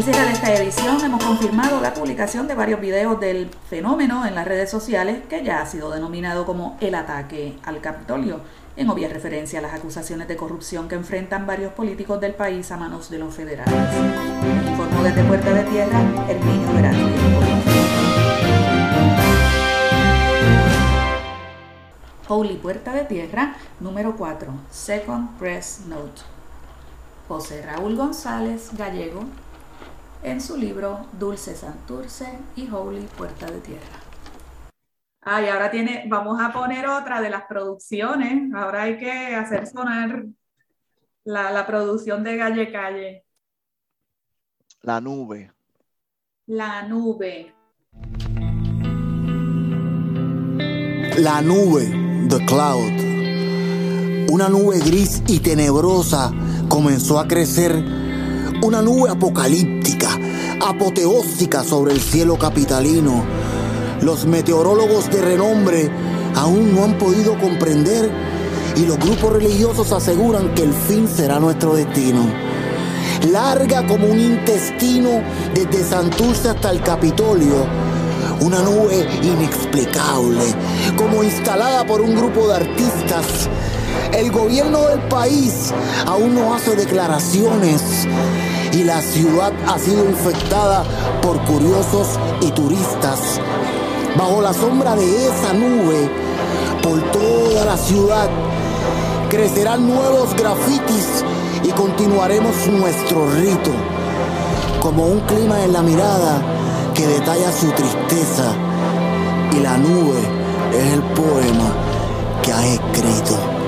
Al cierre de esta edición hemos confirmado la publicación de varios videos del fenómeno en las redes sociales que ya ha sido denominado como el ataque al Capitolio, en obvia referencia a las acusaciones de corrupción que enfrentan varios políticos del país a manos de los federales. Informó desde Puerta de Tierra, Herminio Verástegui. Holy Puerta de Tierra, número 4, Second Press Note. José Raúl González Gallego, en su libro Dulce Santurce y Holy Puerta de Tierra. Ah, y ahora tiene, vamos a poner otra de las producciones. Ahora hay que hacer sonar la, la producción de Galle Calle. La nube. La nube. La nube, the cloud. Una nube gris y tenebrosa comenzó a crecer. Una nube apocalíptica, apoteósica sobre el cielo capitalino. Los meteorólogos de renombre aún no han podido comprender y los grupos religiosos aseguran que el fin será nuestro destino. Larga como un intestino desde Santurce hasta el Capitolio una nube inexplicable, como instalada por un grupo de artistas. El gobierno del país aún no hace declaraciones y la ciudad ha sido infectada por curiosos y turistas. Bajo la sombra de esa nube, por toda la ciudad, crecerán nuevos grafitis y continuaremos nuestro rito, como un clima en la mirada que detalla su tristeza y la nube es el poema que has escrito.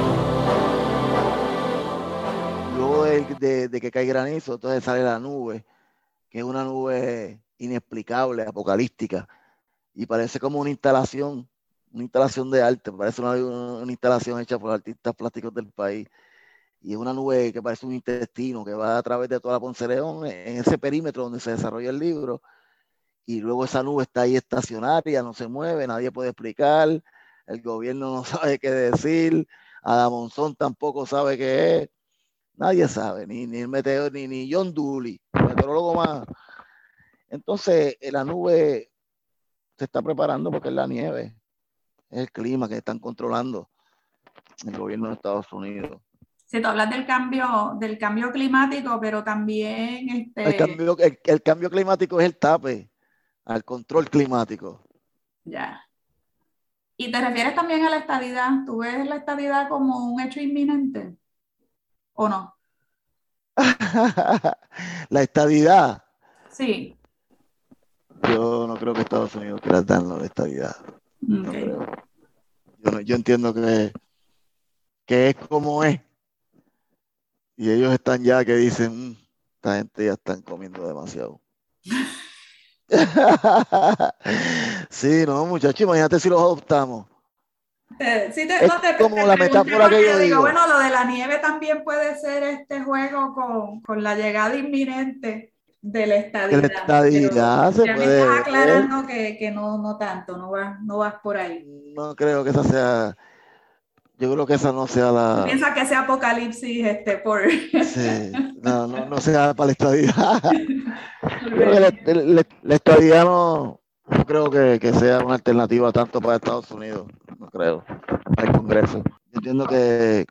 De, de- que cae granizo, entonces sale la nube, que es una nube inexplicable, apocalíptica, y parece como una instalación, una instalación de arte, parece una, instalación hecha por artistas plásticos del país. Y es una nube que parece un intestino que va a través de toda la Ponce León, en ese perímetro donde se desarrolla el libro. Y luego esa nube está ahí estacionaria, no se mueve, nadie puede explicar, el gobierno no (laughs) sabe qué decir, Adamonzón tampoco sabe qué es. Nadie sabe, ni, ni el meteo, ni, ni John Dooley, el meteorólogo más. Entonces, eh, la nube se está preparando porque es la nieve, es el clima que están controlando el gobierno de Estados Unidos. Si tú hablas del cambio, del cambio climático, pero también este, El cambio, el- el cambio climático es el tape al control climático. ya. ¿Y te refieres también a la estabilidad? ¿Tú ves la estabilidad como un hecho inminente? ¿O no? (laughs) la estabilidad. Sí. Yo no creo que Estados Unidos quiera darnos la estabilidad. No creo. Yo, entiendo que, que es como es. Y ellos están ya que dicen, "Mm, esta gente ya están comiendo demasiado. (laughs) (laughs) sí, no, muchachos, imagínate si los adoptamos. (laughs) Sí te- Es no te- como te la metáfora que yo digo. Bueno, lo de la nieve también puede ser este juego con, con la llegada inminente de la estadidad. estadidad se ya me estás aclarando que, que, no, no tanto, no vas, no vas por ahí. No creo que esa sea yo creo que esa no sea la. Piensa que sea apocalipsis este, por. (laughs) Sí, no, no, no sea para la estadidad. (laughs) la, estadidad no, no creo que, que, sea una alternativa tanto para Estados Unidos, no creo, para el Congreso. Yo entiendo que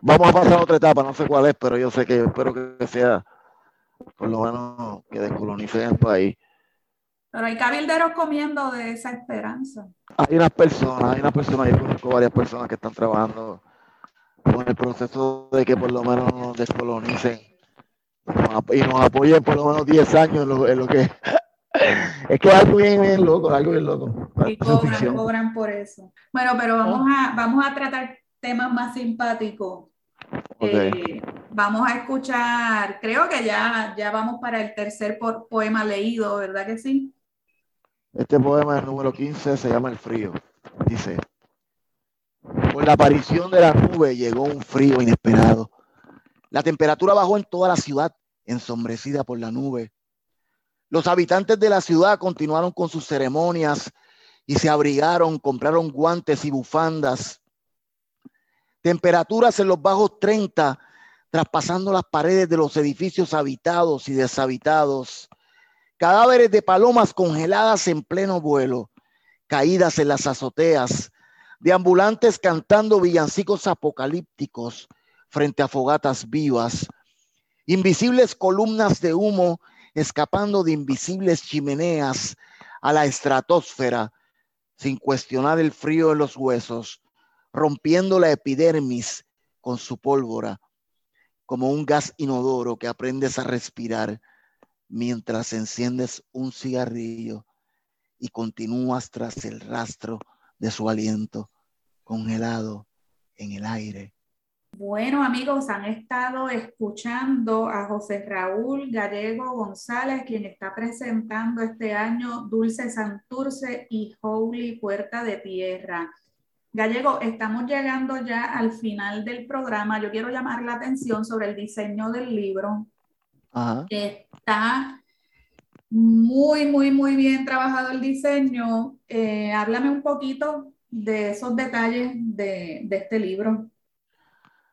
vamos a pasar a otra etapa, no sé cuál es, pero yo sé que espero que sea, por lo menos, que descolonicen el país. Pero hay cabilderos comiendo de esa esperanza. Hay unas personas, hay unas personas, yo conozco varias personas que están trabajando con el proceso de que por lo menos nos descolonicen y nos apoyen por lo menos 10 años en lo, que es que es algo bien, bien loco, algo bien loco. Y cobran, cobran por eso. Bueno, pero vamos a, vamos a tratar temas más simpáticos. Eh, vamos a escuchar, creo que ya, ya vamos para el tercer poema leído, ¿verdad que sí? Este poema, el número 15, se llama El frío. Dice, con la aparición de la nube llegó un frío inesperado. La temperatura bajó en toda la ciudad, ensombrecida por la nube. Los habitantes de la ciudad continuaron con sus ceremonias y se abrigaron, compraron guantes y bufandas. Temperaturas en los bajos 30, traspasando las paredes de los edificios habitados y deshabitados. Cadáveres de palomas congeladas en pleno vuelo, caídas en las azoteas, de ambulantes cantando villancicos apocalípticos frente a fogatas vivas, invisibles columnas de humo escapando de invisibles chimeneas a la estratosfera, sin cuestionar el frío en los huesos, rompiendo la epidermis con su pólvora, como un gas inodoro que aprendes a respirar mientras enciendes un cigarrillo y continúas tras el rastro de su aliento congelado en el aire. Bueno, amigos, han estado escuchando a José Raúl Gallego González, quien está presentando este año Dulce Santurce y Holy Puerta de Tierra. Gallego, estamos llegando ya al final del programa. Yo quiero llamar la atención sobre el diseño del libro. Está muy, muy, muy bien trabajado el diseño. Eh, háblame un poquito de esos detalles de, este libro.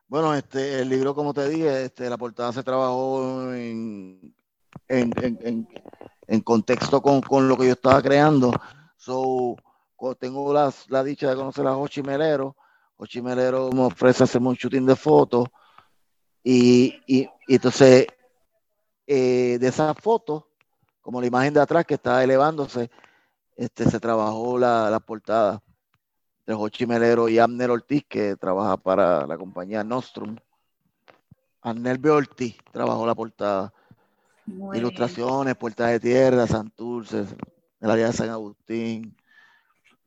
Bueno, este, el libro, como te dije, este, la portada se trabajó en, en, contexto con, lo que yo estaba creando. So, tengo la dicha de conocer a Jochi Melero. Jochi Melero me ofrece hacer un shooting de fotos. Y, y, y entonces eh, de esas fotos, como la imagen de atrás que está elevándose, este, se trabajó la, la portada de Jochi Melero y Abner Ortiz, que trabaja para la compañía Nostrum. Abner Ortiz trabajó la portada. Ilustraciones, puertas de tierra, Santurce, el área de San Agustín.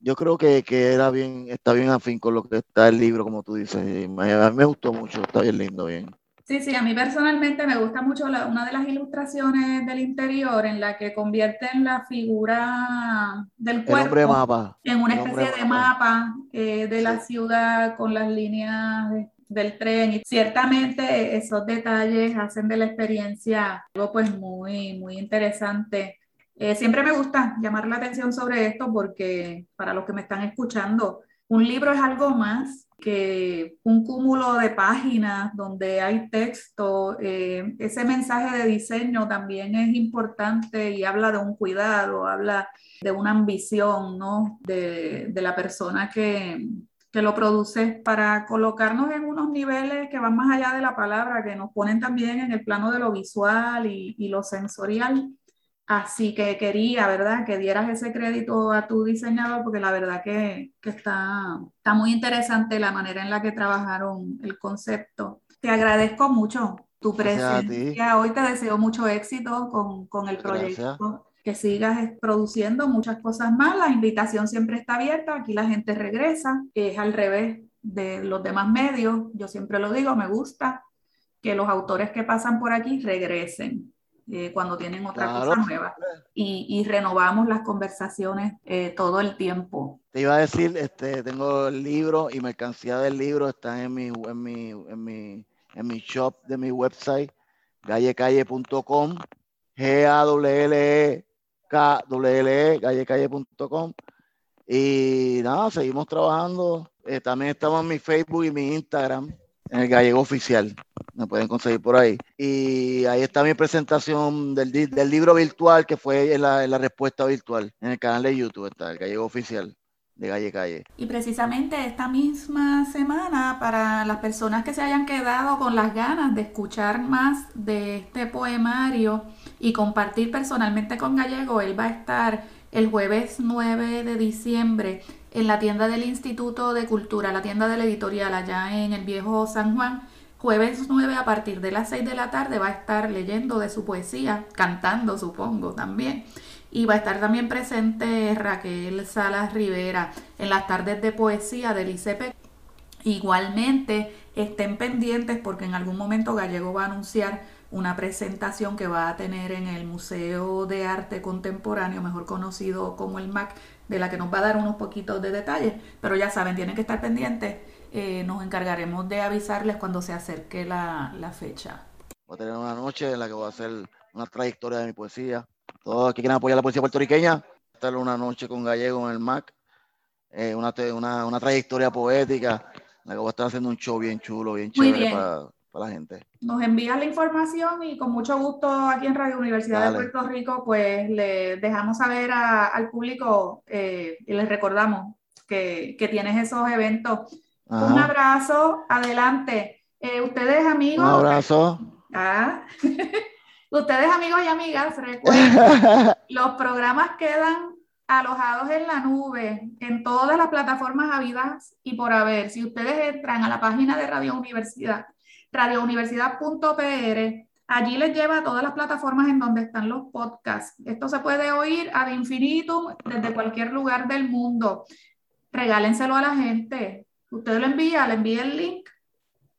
Yo creo que, que, era bien, está bien afín con lo que está el libro, como tú dices. a mí me gustó mucho, está bien lindo, bien. Sí, sí, a mí personalmente me gusta mucho una de las ilustraciones del interior en la que convierten la figura del cuerpo en una especie de mapa eh, de la ciudad con las líneas del tren y ciertamente esos detalles hacen de la experiencia algo pues muy, muy interesante. Eh, siempre me gusta llamar la atención sobre esto porque para los que me están escuchando, un libro es algo más que un cúmulo de páginas donde hay texto, eh, ese mensaje de diseño también es importante y habla de un cuidado, habla de una ambición ¿no? de, de la persona que, que lo produce para colocarnos en unos niveles que van más allá de la palabra, que nos ponen también en el plano de lo visual y, y lo sensorial. Así que quería, ¿verdad?, que dieras ese crédito a tu diseñador, porque la verdad que, que está, está muy interesante la manera en la que trabajaron el concepto. Te agradezco mucho tu presencia. Hoy te deseo mucho éxito con, con el proyecto. Que sigas produciendo muchas cosas más. La invitación siempre está abierta. Aquí la gente regresa. Es al revés de los demás medios. Yo siempre lo digo, me gusta que los autores que pasan por aquí regresen eh, cuando tienen otra cosa nueva. Y, y, renovamos las conversaciones eh, todo el tiempo. Te iba a decir, este, tengo el libro y mercancía del libro está en mi, en mi, en mi, en mi shop de mi website, gallecalle.com, G-A-W-L-E-K-W-L-E, gallecalle.com. Y nada, seguimos trabajando. Eh, también estamos en mi Facebook y mi Instagram, en el Gallego Oficial. Me pueden conseguir por ahí. Y ahí está mi presentación del, libro virtual, que fue en la respuesta virtual, en el canal de YouTube, está el Gallego Oficial de Calle Calle. Y precisamente esta misma semana, para las personas que se hayan quedado con las ganas de escuchar más de este poemario y compartir personalmente con Gallego, él va a estar el jueves 9 de diciembre en la tienda del Instituto de Cultura, la tienda de la editorial allá en el viejo San Juan. Jueves 9 a partir de las 6 de la tarde va a estar leyendo de su poesía, cantando supongo también. Y va a estar también presente Raquel Salas Rivera en las tardes de poesía del ICP. Igualmente, estén pendientes porque en algún momento Gallego va a anunciar una presentación que va a tener en el Museo de Arte Contemporáneo, mejor conocido como el MAC, de la que nos va a dar unos poquitos de detalles. Pero ya saben, tienen que estar pendientes. Eh, nos encargaremos de avisarles cuando se acerque la, la fecha. Voy a tener una noche en la que voy a hacer una trayectoria de mi poesía todos los que quieran apoyar la policía puertorriqueña, estar una noche con Gallego en el MAC, eh, una, una, una, trayectoria poética, la que va a estar haciendo un show bien chulo, bien chévere Para, para, la gente. Nos envías la información y con mucho gusto aquí en Radio Universidad de Puerto Rico, pues le dejamos saber a, al público eh, y les recordamos que, que, tienes esos eventos. Un abrazo, adelante. Eh, ustedes amigos. Un abrazo. Ah. (laughs) Ustedes, amigos y amigas, recuerden, (laughs) los programas quedan alojados en la nube, en todas las plataformas habidas y por haber. Si ustedes entran a la página de Radio Universidad, radiouniversidad.pr, allí les lleva a todas las plataformas en donde están los podcasts. Esto se puede oír ad infinitum desde cualquier lugar del mundo. Regálenselo a la gente. Usted lo envía, le envía el link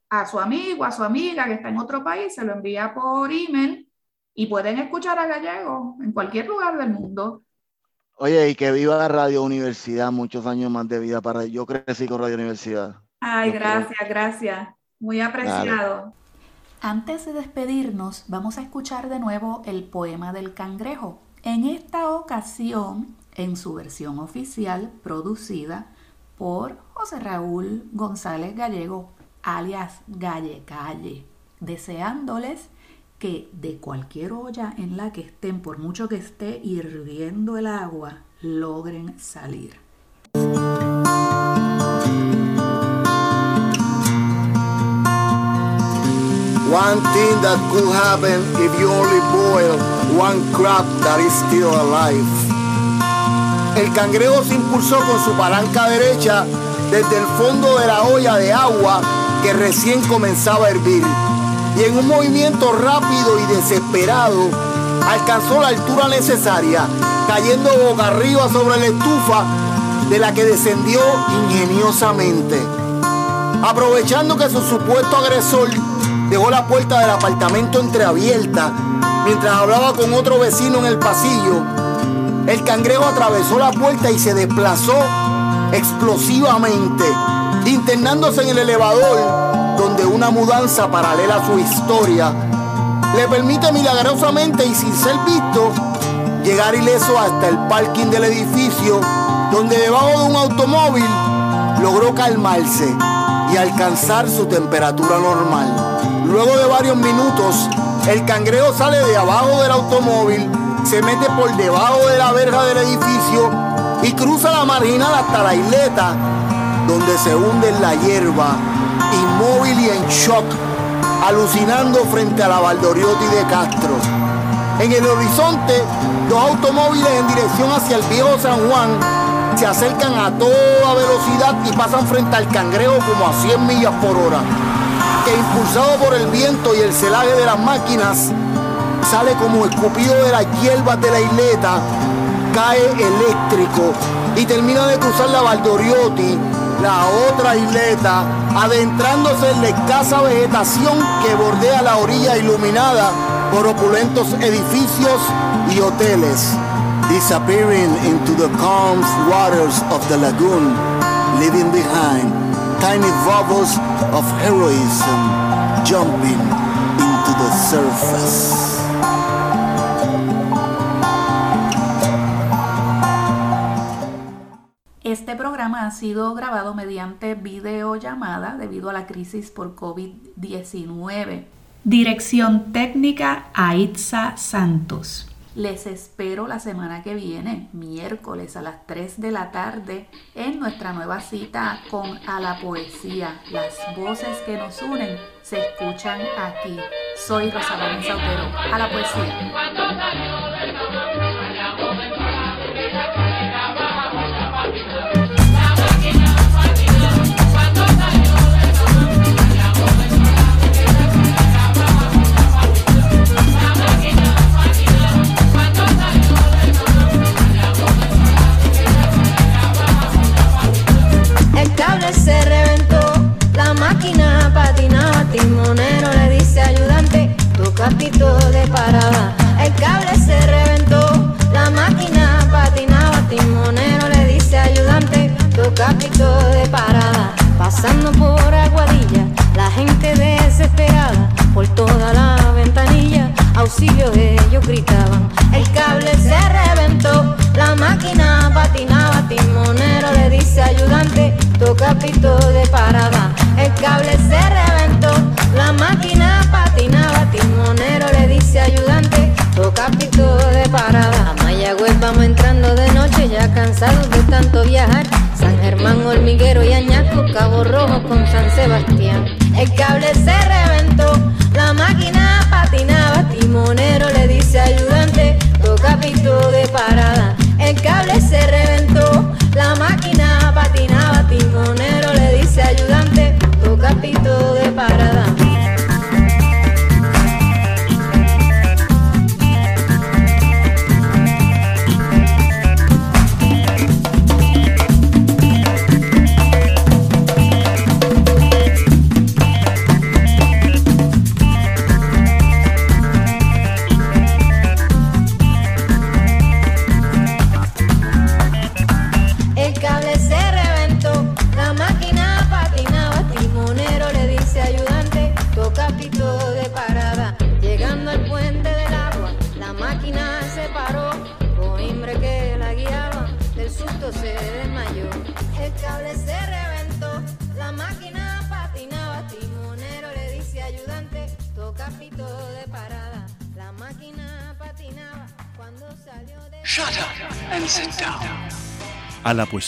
a su amigo, a su amiga que está en otro país, se lo envía por email y pueden escuchar a Gallego en cualquier lugar del mundo. Oye, y que viva Radio Universidad, muchos años más de vida para yo crecí con Radio Universidad. Ay, gracias, gracias. Muy apreciado. Antes de despedirnos, vamos a escuchar de nuevo el poema del cangrejo. En esta ocasión, en su versión oficial, producida por José Raúl González Gallego, alias Galle Calle, deseándoles que de cualquier olla en la que estén, por mucho que esté hirviendo el agua, logren salir. One thing that could happen if you only boil one crab that is still alive. El cangrejo se impulsó con su palanca derecha desde el fondo de la olla de agua que recién comenzaba a hervir y en un movimiento rápido y desesperado alcanzó la altura necesaria, cayendo boca arriba sobre la estufa de la que descendió ingeniosamente. Aprovechando que su supuesto agresor dejó la puerta del apartamento entreabierta mientras hablaba con otro vecino en el pasillo, el cangrejo atravesó la puerta y se desplazó explosivamente, internándose en el elevador donde una mudanza paralela a su historia le permite milagrosamente y sin ser visto llegar ileso hasta el parking del edificio donde debajo de un automóvil logró calmarse y alcanzar su temperatura normal. Luego de varios minutos, el cangrejo sale de abajo del automóvil, se mete por debajo de la verja del edificio y cruza la marginal hasta la isleta, donde se hunde en la hierba inmóvil y en shock, alucinando frente a la Valdoriotti de Castro. En el horizonte, dos automóviles en dirección hacia el viejo San Juan se acercan a toda velocidad y pasan frente al cangrejo como a 100 millas por hora, impulsado por el viento y el celaje de las máquinas, sale como escupido de las hierbas de la isleta, cae eléctrico y termina de cruzar la Valdoriotti la otra isleta, adentrándose en la escasa vegetación que bordea la orilla iluminada por opulentos edificios y hoteles, disappearing into the calm waters of the lagoon, leaving behind tiny bubbles of heroism jumping into the surface. Este programa ha sido grabado mediante videollamada debido a la crisis por COVID-19. Dirección técnica Aitza Santos. Les espero la semana que viene, miércoles a las 3 de la tarde, en nuestra nueva cita con A la Poesía. Las voces que nos unen se escuchan aquí. Soy Rosalén Sautero. A la Poesía. Se reventó, la máquina patinaba, timonero le dice ayudante, toca pito de parada. El cable se reventó, la máquina patinaba, timonero le dice ayudante, toca pito de parada. Pasando por Aguadilla, la gente desesperada, por toda la ventanilla, auxilio ellos gritaban. El cable se reventó, la máquina patinaba, timonero le dice ayudante, toca pito de parada. El cable se reventó, la máquina patinaba, timonero le dice ayudante, toca pito de parada. A Mayagüez vamos entrando de noche, ya cansados de tanto viajar. San Germán, Hormiguero y Añasco, Cabo Rojo con San Sebastián. El cable se